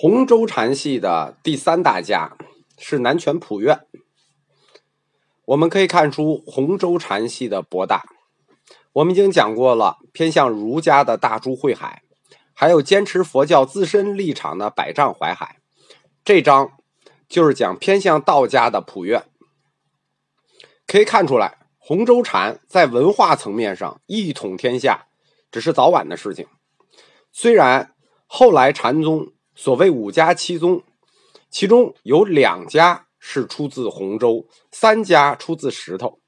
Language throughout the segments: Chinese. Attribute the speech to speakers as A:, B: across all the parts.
A: 洪州禅系的第三大家是南拳普愿。我们可以看出洪州禅系的博大。我们已经讲过了，偏向儒家的大珠慧海，还有坚持佛教自身立场的百丈怀海。这章就是讲偏向道家的普愿。可以看出来，洪州禅在文化层面上一统天下，只是早晚的事情。虽然后来禅宗。所谓五家七宗，其中有两家是出自洪州，三家出自石头。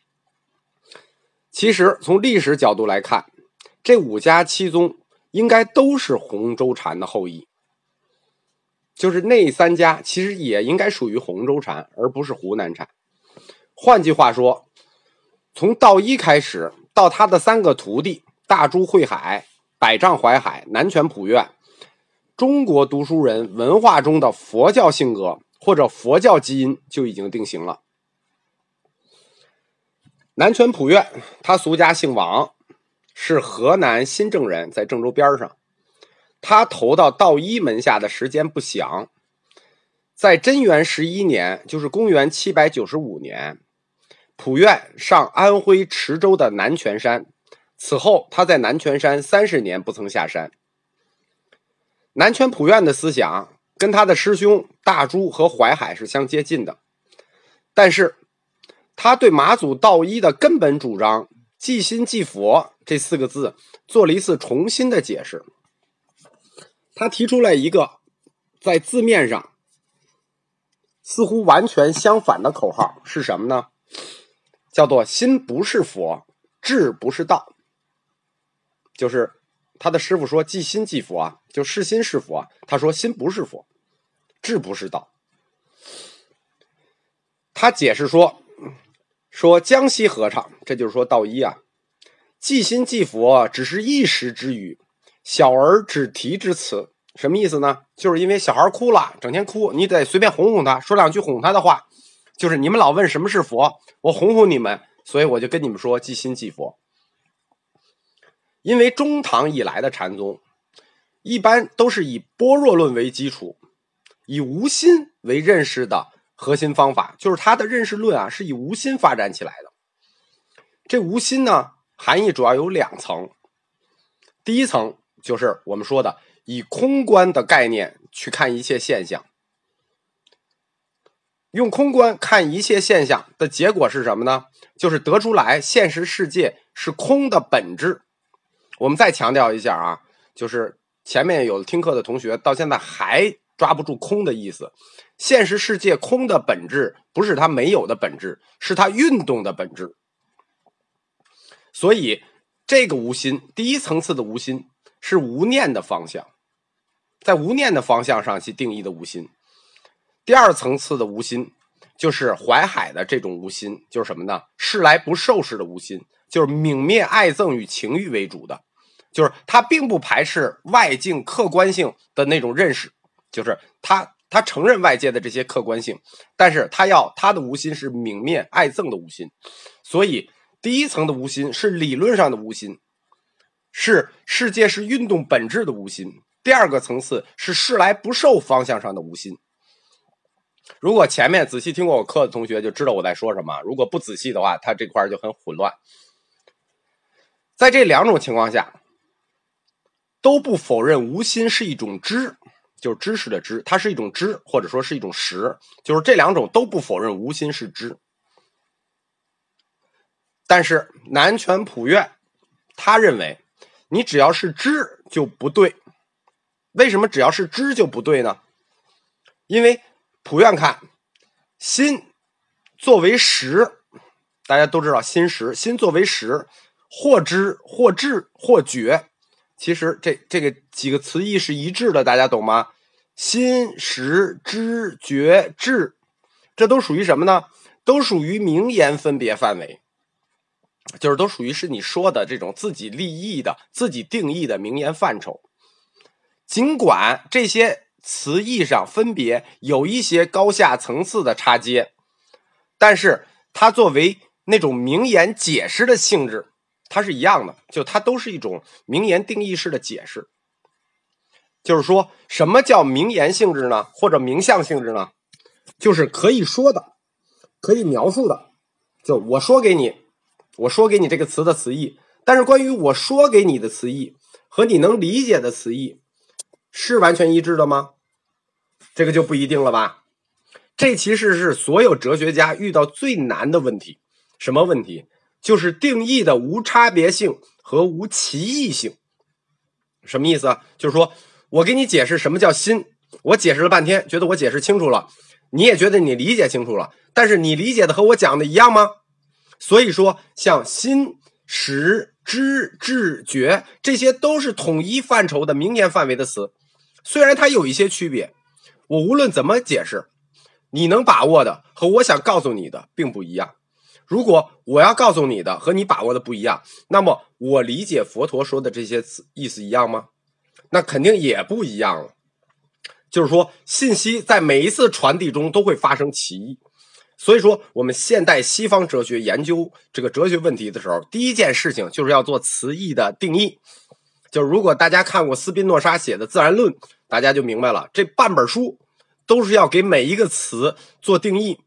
A: 其实从历史角度来看，这五家七宗应该都是洪州禅的后裔。就是那三家其实也应该属于洪州禅，而不是湖南禅。换句话说，从道一开始到他的三个徒弟大珠慧海、百丈怀海、南拳普愿。中国读书人文化中的佛教性格或者佛教基因就已经定型了。南拳普愿，他俗家姓王，是河南新郑人，在郑州边上。他投到道一门下的时间不详，在贞元十一年，就是公元七百九十五年，普愿上安徽池州的南泉山，此后他在南泉山三十年不曾下山。南拳普愿的思想跟他的师兄大珠和淮海是相接近的，但是他对马祖道一的根本主张“即心即佛”这四个字做了一次重新的解释。他提出来一个在字面上似乎完全相反的口号是什么呢？叫做“心不是佛，智不是道”，就是。他的师傅说：“即心即佛啊，就是心是佛啊。”他说：“心不是佛，智不是道。”他解释说：“说江西合唱，这就是说道一啊，即心即佛只是一时之语，小儿只提之词。什么意思呢？就是因为小孩哭了，整天哭，你得随便哄哄他，说两句哄他的话。就是你们老问什么是佛，我哄哄你们，所以我就跟你们说即心即佛。”因为中唐以来的禅宗，一般都是以般若论为基础，以无心为认识的核心方法，就是他的认识论啊，是以无心发展起来的。这无心呢，含义主要有两层。第一层就是我们说的以空观的概念去看一切现象，用空观看一切现象的结果是什么呢？就是得出来现实世界是空的本质。我们再强调一下啊，就是前面有听课的同学到现在还抓不住“空”的意思。现实世界空的本质不是它没有的本质，是它运动的本质。所以，这个无心，第一层次的无心是无念的方向，在无念的方向上去定义的无心。第二层次的无心，就是淮海的这种无心，就是什么呢？事来不受式的无心，就是泯灭爱憎与情欲为主的。就是他并不排斥外境客观性的那种认识，就是他他承认外界的这些客观性，但是他要他的无心是泯灭爱憎的无心，所以第一层的无心是理论上的无心，是世界是运动本质的无心；第二个层次是事来不受方向上的无心。如果前面仔细听过我课的同学就知道我在说什么，如果不仔细的话，他这块就很混乱。在这两种情况下。都不否认无心是一种知，就是知识的知，它是一种知，或者说是一种识，就是这两种都不否认无心是知。但是南拳普愿，他认为你只要是知就不对。为什么只要是知就不对呢？因为普愿看心作为识，大家都知道心识，心作为识，或知或智或觉。其实这这个几个词义是一致的，大家懂吗？心、识、知、觉、智，这都属于什么呢？都属于名言分别范围，就是都属于是你说的这种自己立意的、自己定义的名言范畴。尽管这些词义上分别有一些高下层次的差阶，但是它作为那种名言解释的性质。它是一样的，就它都是一种名言定义式的解释。就是说什么叫名言性质呢？或者名相性质呢？就是可以说的，可以描述的。就我说给你，我说给你这个词的词义，但是关于我说给你的词义和你能理解的词义，是完全一致的吗？这个就不一定了吧。这其实是所有哲学家遇到最难的问题。什么问题？就是定义的无差别性和无歧义性。什么意思啊？就是说我给你解释什么叫心，我解释了半天，觉得我解释清楚了，你也觉得你理解清楚了，但是你理解的和我讲的一样吗？所以说，像心、识、知、智、觉，这些都是统一范畴的名言范围的词，虽然它有一些区别，我无论怎么解释，你能把握的和我想告诉你的并不一样。如果我要告诉你的和你把握的不一样，那么我理解佛陀说的这些词意思一样吗？那肯定也不一样了。就是说，信息在每一次传递中都会发生歧义。所以说，我们现代西方哲学研究这个哲学问题的时候，第一件事情就是要做词义的定义。就是如果大家看过斯宾诺莎写的《自然论》，大家就明白了，这半本书都是要给每一个词做定义。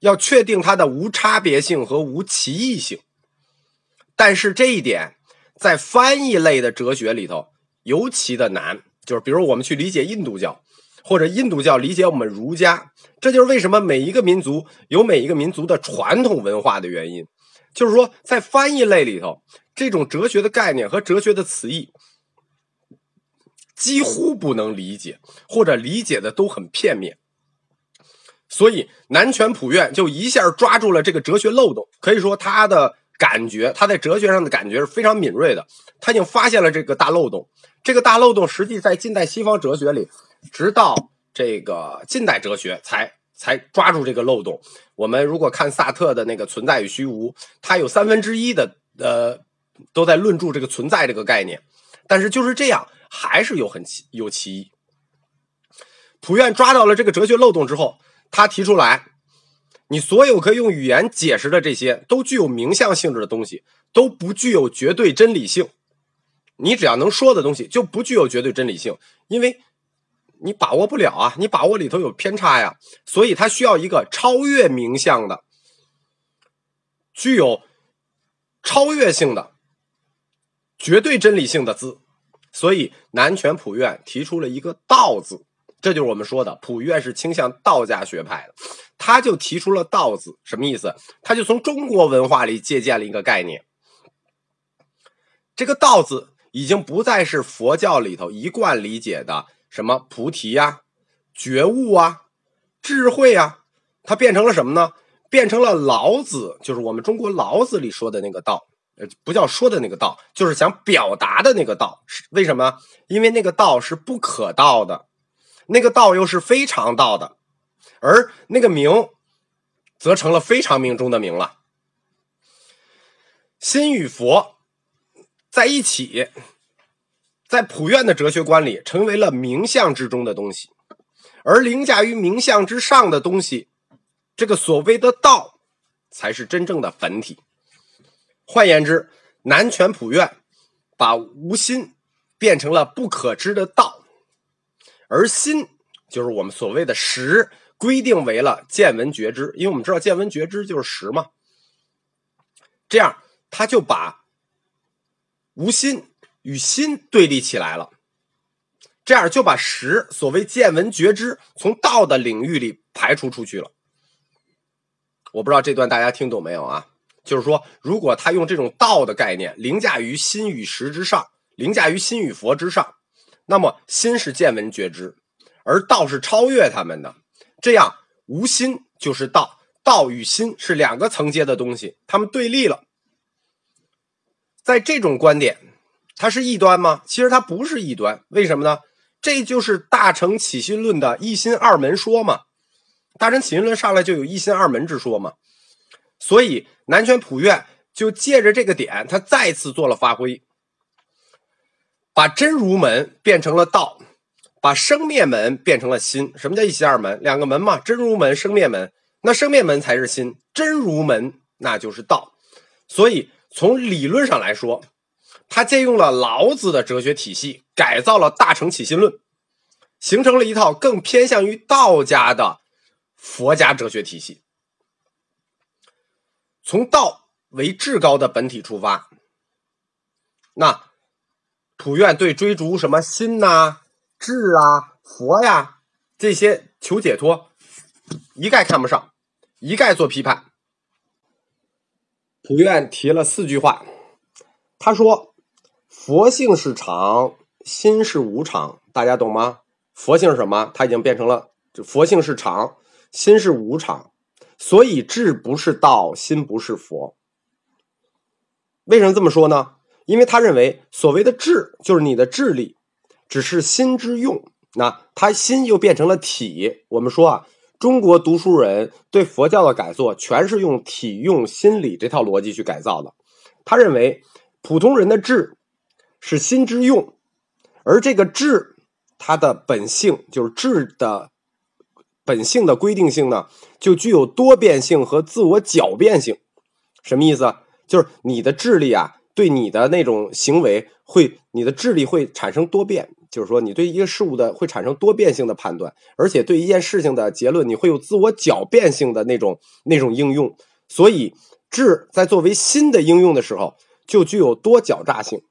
A: 要确定它的无差别性和无歧义性，但是这一点在翻译类的哲学里头尤其的难。就是比如我们去理解印度教，或者印度教理解我们儒家，这就是为什么每一个民族有每一个民族的传统文化的原因。就是说，在翻译类里头，这种哲学的概念和哲学的词义几乎不能理解，或者理解的都很片面。所以南拳普愿就一下抓住了这个哲学漏洞，可以说他的感觉，他在哲学上的感觉是非常敏锐的。他已经发现了这个大漏洞，这个大漏洞实际在近代西方哲学里，直到这个近代哲学才才抓住这个漏洞。我们如果看萨特的那个《存在与虚无》，他有三分之一的呃都在论述这个存在这个概念，但是就是这样，还是有很奇有歧义。普愿抓到了这个哲学漏洞之后。他提出来，你所有可以用语言解释的这些都具有名相性质的东西，都不具有绝对真理性。你只要能说的东西，就不具有绝对真理性，因为你把握不了啊，你把握里头有偏差呀。所以他需要一个超越名相的、具有超越性的、绝对真理性的字。所以南拳普愿提出了一个“道”字。这就是我们说的，普院是倾向道家学派的，他就提出了“道”字，什么意思？他就从中国文化里借鉴了一个概念。这个“道”字已经不再是佛教里头一贯理解的什么菩提呀、觉悟啊、智慧啊，它变成了什么呢？变成了老子，就是我们中国老子里说的那个“道”，呃，不叫说的那个“道”，就是想表达的那个“道”。是为什么？因为那个“道”是不可道的。那个道又是非常道的，而那个名，则成了非常名中的名了。心与佛在一起，在普愿的哲学观里，成为了名相之中的东西，而凌驾于名相之上的东西，这个所谓的道，才是真正的本体。换言之，南拳普愿把无心变成了不可知的道。而心就是我们所谓的识，规定为了见闻觉知，因为我们知道见闻觉知就是识嘛。这样他就把无心与心对立起来了，这样就把识所谓见闻觉知从道的领域里排除出去了。我不知道这段大家听懂没有啊？就是说，如果他用这种道的概念凌驾于心与识之上，凌驾于心与佛之上。那么心是见闻觉知，而道是超越他们的，这样无心就是道，道与心是两个层阶的东西，他们对立了。在这种观点，它是异端吗？其实它不是异端，为什么呢？这就是大乘起心论的一心二门说嘛。大乘起心论上来就有一心二门之说嘛，所以南拳普愿就借着这个点，他再次做了发挥。把真如门变成了道，把生灭门变成了心。什么叫一心二门？两个门嘛，真如门、生灭门。那生灭门才是心，真如门那就是道。所以从理论上来说，他借用了老子的哲学体系，改造了《大乘起心论》，形成了一套更偏向于道家的佛家哲学体系。从道为至高的本体出发，那普愿对追逐什么心呐、智啊、佛呀这些求解脱，一概看不上，一概做批判。普愿提了四句话，他说：“佛性是常，心是无常。”大家懂吗？佛性是什么？它已经变成了佛性是常，心是无常。所以智不是道，心不是佛。为什么这么说呢？因为他认为所谓的智就是你的智力，只是心之用。那他心又变成了体。我们说啊，中国读书人对佛教的改作，全是用体用心理这套逻辑去改造的。他认为普通人的智是心之用，而这个智它的本性就是智的。本性的规定性呢，就具有多变性和自我狡辩性。什么意思？就是你的智力啊，对你的那种行为会，你的智力会产生多变。就是说，你对一个事物的会产生多变性的判断，而且对一件事情的结论，你会有自我狡辩性的那种那种应用。所以，智在作为新的应用的时候，就具有多狡诈性。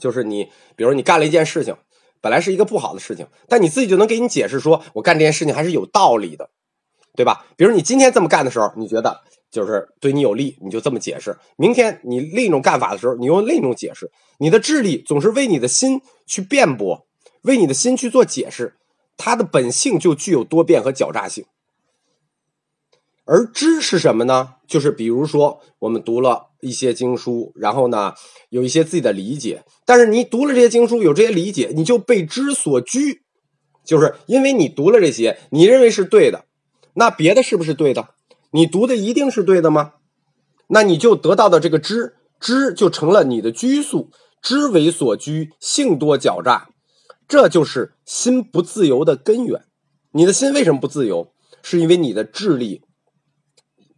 A: 就是你，比如你干了一件事情。本来是一个不好的事情，但你自己就能给你解释说，我干这件事情还是有道理的，对吧？比如你今天这么干的时候，你觉得就是对你有利，你就这么解释；明天你另一种干法的时候，你用另一种解释。你的智力总是为你的心去辩驳，为你的心去做解释，它的本性就具有多变和狡诈性。而知是什么呢？就是比如说，我们读了一些经书，然后呢，有一些自己的理解。但是你读了这些经书，有这些理解，你就被知所拘，就是因为你读了这些，你认为是对的，那别的是不是对的？你读的一定是对的吗？那你就得到的这个知，知就成了你的拘束，知为所拘，性多狡诈，这就是心不自由的根源。你的心为什么不自由？是因为你的智力。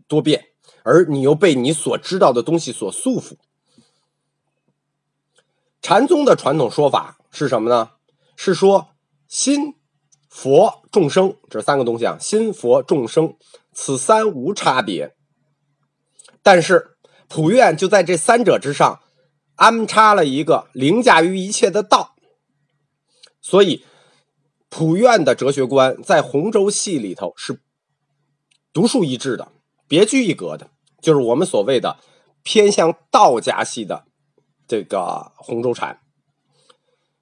A: 多变，而你又被你所知道的东西所束缚。禅宗的传统说法是什么呢？是说心、佛、众生这三个东西啊，心、佛、众生，此三无差别。但是普愿就在这三者之上安插了一个凌驾于一切的道，所以普愿的哲学观在洪州系里头是独树一帜的。别具一格的，就是我们所谓的偏向道家系的这个洪州禅。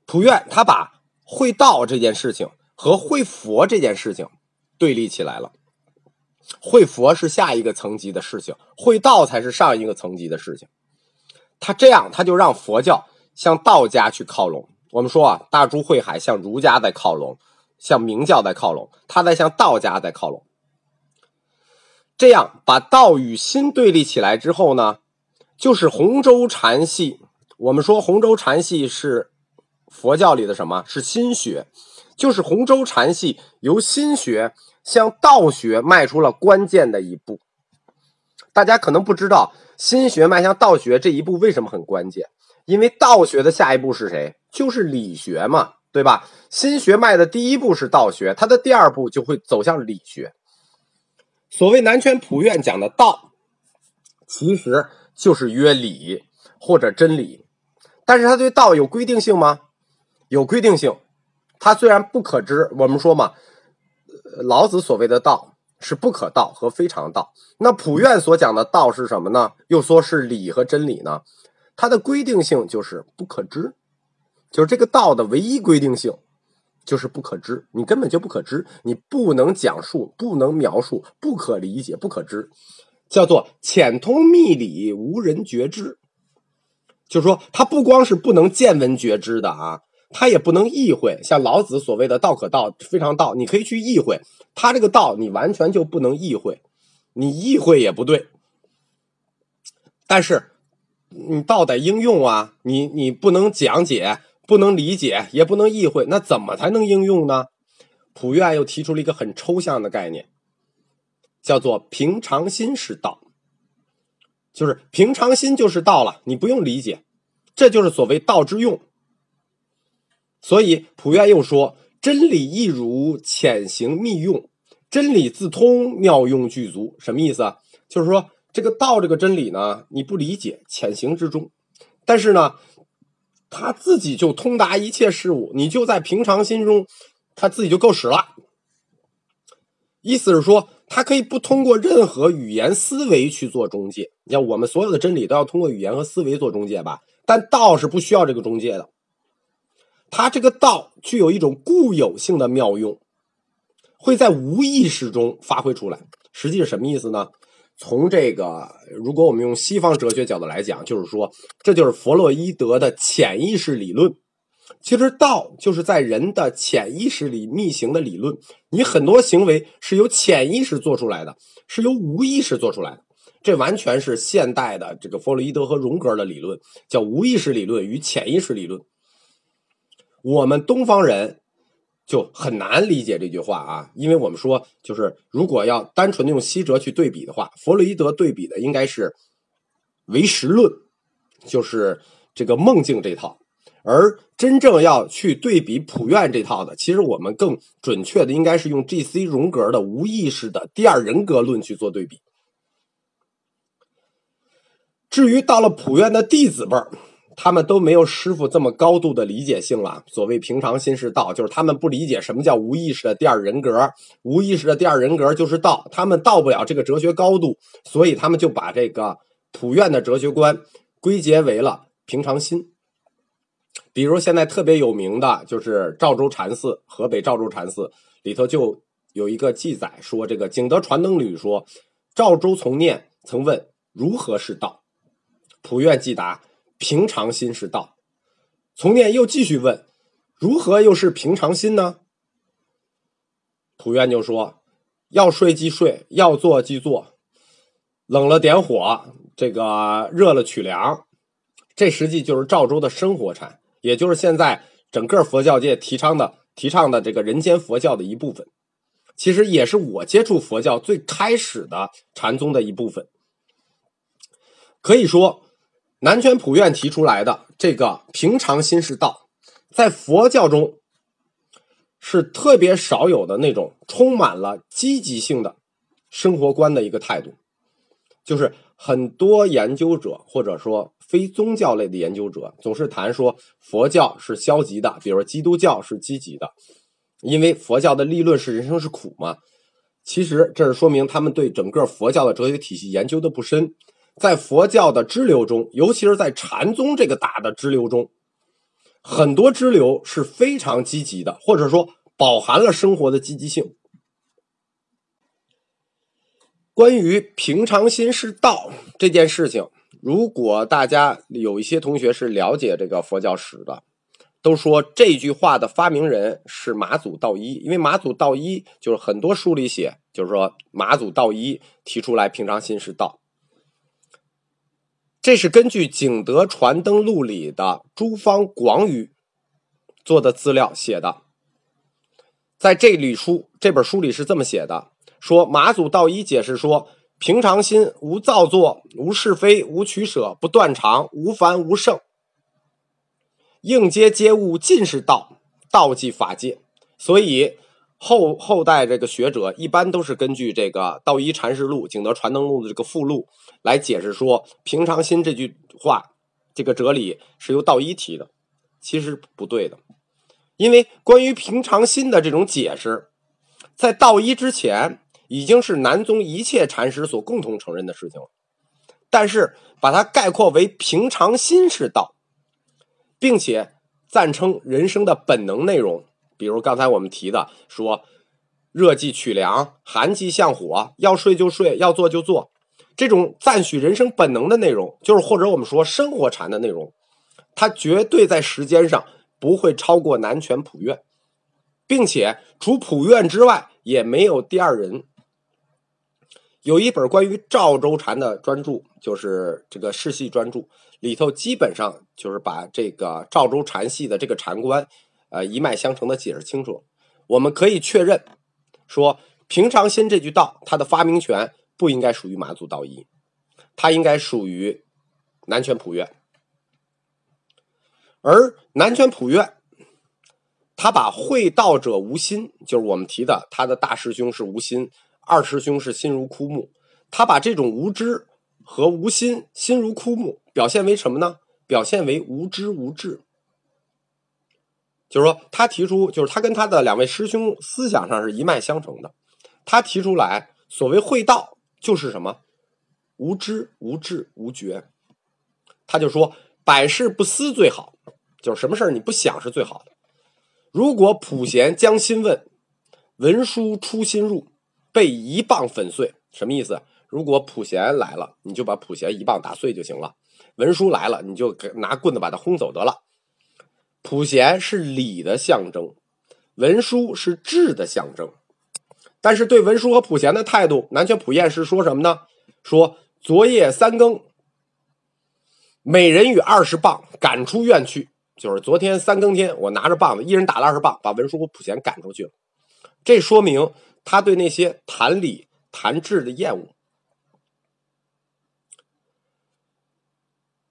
A: 普愿他把会道这件事情和会佛这件事情对立起来了。会佛是下一个层级的事情，会道才是上一个层级的事情。他这样，他就让佛教向道家去靠拢。我们说啊，大珠慧海向儒家在靠拢，向明教在靠拢，他在向道家在靠拢。这样把道与心对立起来之后呢，就是洪州禅系。我们说洪州禅系是佛教里的什么？是心学，就是洪州禅系由心学向道学迈出了关键的一步。大家可能不知道，心学迈向道学这一步为什么很关键？因为道学的下一步是谁？就是理学嘛，对吧？心学迈的第一步是道学，它的第二步就会走向理学。所谓南拳普愿讲的道，其实就是约理或者真理，但是他对道有规定性吗？有规定性。它虽然不可知，我们说嘛，老子所谓的道是不可道和非常道。那普愿所讲的道是什么呢？又说是理和真理呢？它的规定性就是不可知，就是这个道的唯一规定性。就是不可知，你根本就不可知，你不能讲述，不能描述，不可理解，不可知，叫做浅通秘理，无人觉知。就是说，它不光是不能见闻觉知的啊，他也不能意会。像老子所谓的“道可道，非常道”，你可以去意会，他这个道你完全就不能意会，你意会也不对。但是，你道得应用啊，你你不能讲解。不能理解，也不能意会，那怎么才能应用呢？普愿又提出了一个很抽象的概念，叫做平常心是道，就是平常心就是道了，你不用理解，这就是所谓道之用。所以普愿又说：“真理一如，潜行密用；真理自通，妙用具足。”什么意思啊？就是说这个道这个真理呢，你不理解，潜行之中，但是呢，他自己就通达一切事物，你就在平常心中，他自己就够使了。意思是说，他可以不通过任何语言思维去做中介。你像我们所有的真理都要通过语言和思维做中介吧？但道是不需要这个中介的。它这个道具有一种固有性的妙用，会在无意识中发挥出来。实际是什么意思呢？从这个，如果我们用西方哲学角度来讲，就是说，这就是弗洛伊德的潜意识理论。其实道就是在人的潜意识里逆行的理论。你很多行为是由潜意识做出来的，是由无意识做出来的。这完全是现代的这个弗洛伊德和荣格的理论，叫无意识理论与潜意识理论。我们东方人就很难理解这句话啊，因为我们说，就是如果要单纯的用西哲去对比的话，弗洛伊德对比的应该是唯识论，就是这个梦境这套，而真正要去对比普愿这套的，其实我们更准确的应该是用 G.C. 荣格的无意识的第二人格论去做对比。至于到了普院的弟子辈儿。他们都没有师傅这么高度的理解性了。所谓平常心是道，就是他们不理解什么叫无意识的第二人格。无意识的第二人格就是道，他们到不了这个哲学高度，所以他们就把这个普愿的哲学观归结为了平常心。比如现在特别有名的就是赵州禅寺，河北赵州禅寺里头就有一个记载说，这个景德传灯旅说，赵州从念曾问如何是道，普愿即答。平常心是道。从念又继续问：“如何又是平常心呢？”普愿就说：“要睡即睡，要坐即坐，冷了点火，这个热了取凉。”这实际就是赵州的生活禅，也就是现在整个佛教界提倡的、提倡的这个人间佛教的一部分。其实也是我接触佛教最开始的禅宗的一部分。可以说。南拳普愿提出来的这个平常心是道，在佛教中是特别少有的那种充满了积极性的生活观的一个态度。就是很多研究者或者说非宗教类的研究者总是谈说佛教是消极的，比如基督教是积极的，因为佛教的立论是人生是苦嘛。其实这是说明他们对整个佛教的哲学体系研究的不深。在佛教的支流中，尤其是在禅宗这个大的支流中，很多支流是非常积极的，或者说饱含了生活的积极性。关于平常心是道这件事情，如果大家有一些同学是了解这个佛教史的，都说这句话的发明人是马祖道一，因为马祖道一就是很多书里写，就是说马祖道一提出来平常心是道。这是根据《景德传灯录》里的诸方广语做的资料写的。在这里书这本书里是这么写的：说马祖道一解释说，平常心无造作，无是非，无取舍，不断常，无凡无圣，应接接物尽是道，道即法界。所以。后后代这个学者一般都是根据这个《道一禅师录》《景德传灯录》的这个附录来解释说“平常心”这句话，这个哲理是由道一提的，其实不对的，因为关于平常心的这种解释，在道一之前已经是南宗一切禅师所共同承认的事情了，但是把它概括为“平常心是道”，并且赞称人生的本能内容。比如刚才我们提的说，热即取凉，寒即向火，要睡就睡，要做就做，这种赞许人生本能的内容，就是或者我们说生活禅的内容，它绝对在时间上不会超过南拳普愿，并且除普愿之外也没有第二人。有一本关于赵州禅的专著，就是这个世系专著里头，基本上就是把这个赵州禅系的这个禅观。呃，一脉相承的解释清楚，我们可以确认说，平常心这句道，它的发明权不应该属于马祖道一，它应该属于南拳普愿。而南拳普愿，他把会道者无心，就是我们提的他的大师兄是无心，二师兄是心如枯木。他把这种无知和无心、心如枯木表现为什么呢？表现为无知无智。就是说，他提出，就是他跟他的两位师兄思想上是一脉相承的。他提出来，所谓会道就是什么？无知、无智、无觉。他就说，百事不思最好，就是什么事儿你不想是最好的。如果普贤将心问，文殊出心入，被一棒粉碎，什么意思？如果普贤来了，你就把普贤一棒打碎就行了；文殊来了，你就拿棍子把他轰走得了。普贤是礼的象征，文殊是智的象征。但是对文殊和普贤的态度，南拳普彦是说什么呢？说昨夜三更，每人与二十棒赶出院去。就是昨天三更天，我拿着棒子，一人打了二十棒，把文殊和普贤赶出去了。这说明他对那些谈理谈智的厌恶。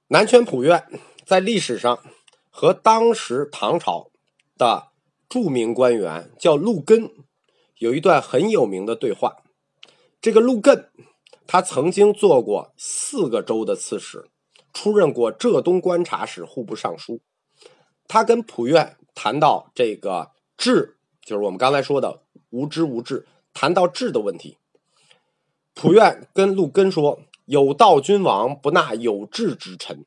A: 南拳普愿在历史上。和当时唐朝的著名官员叫陆根，有一段很有名的对话。这个陆根，他曾经做过四个州的刺史，出任过浙东观察使、户部尚书。他跟普院谈到这个智，就是我们刚才说的无知无智，谈到智的问题。普院跟陆根说：“有道君王不纳有志之臣。”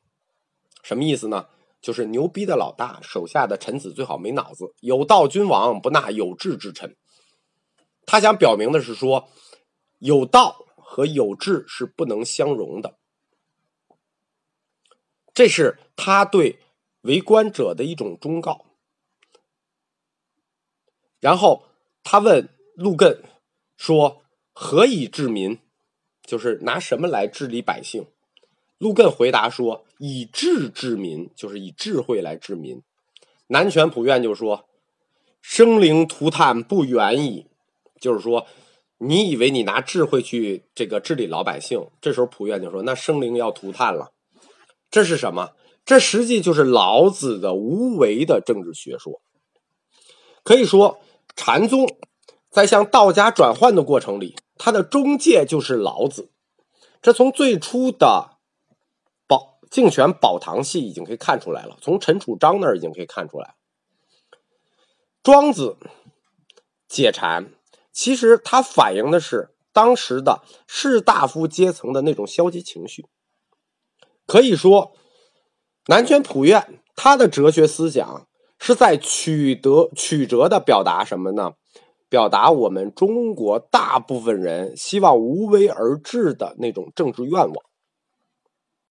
A: 什么意思呢？就是牛逼的老大，手下的臣子最好没脑子。有道君王不纳有志之臣。他想表明的是说，有道和有志是不能相容的。这是他对为官者的一种忠告。然后他问陆亘说：“何以治民？就是拿什么来治理百姓？”陆艮回答说：“以智治民，就是以智慧来治民。”南拳普愿就说：“生灵涂炭不远矣。”就是说，你以为你拿智慧去这个治理老百姓？这时候普愿就说：“那生灵要涂炭了。”这是什么？这实际就是老子的无为的政治学说。可以说，禅宗在向道家转换的过程里，它的中介就是老子。这从最初的。竞选保堂戏已经可以看出来了，从陈楚章那儿已经可以看出来。庄子解禅，其实它反映的是当时的士大夫阶层的那种消极情绪。可以说，南拳普愿他的哲学思想是在取得曲折的表达什么呢？表达我们中国大部分人希望无为而治的那种政治愿望。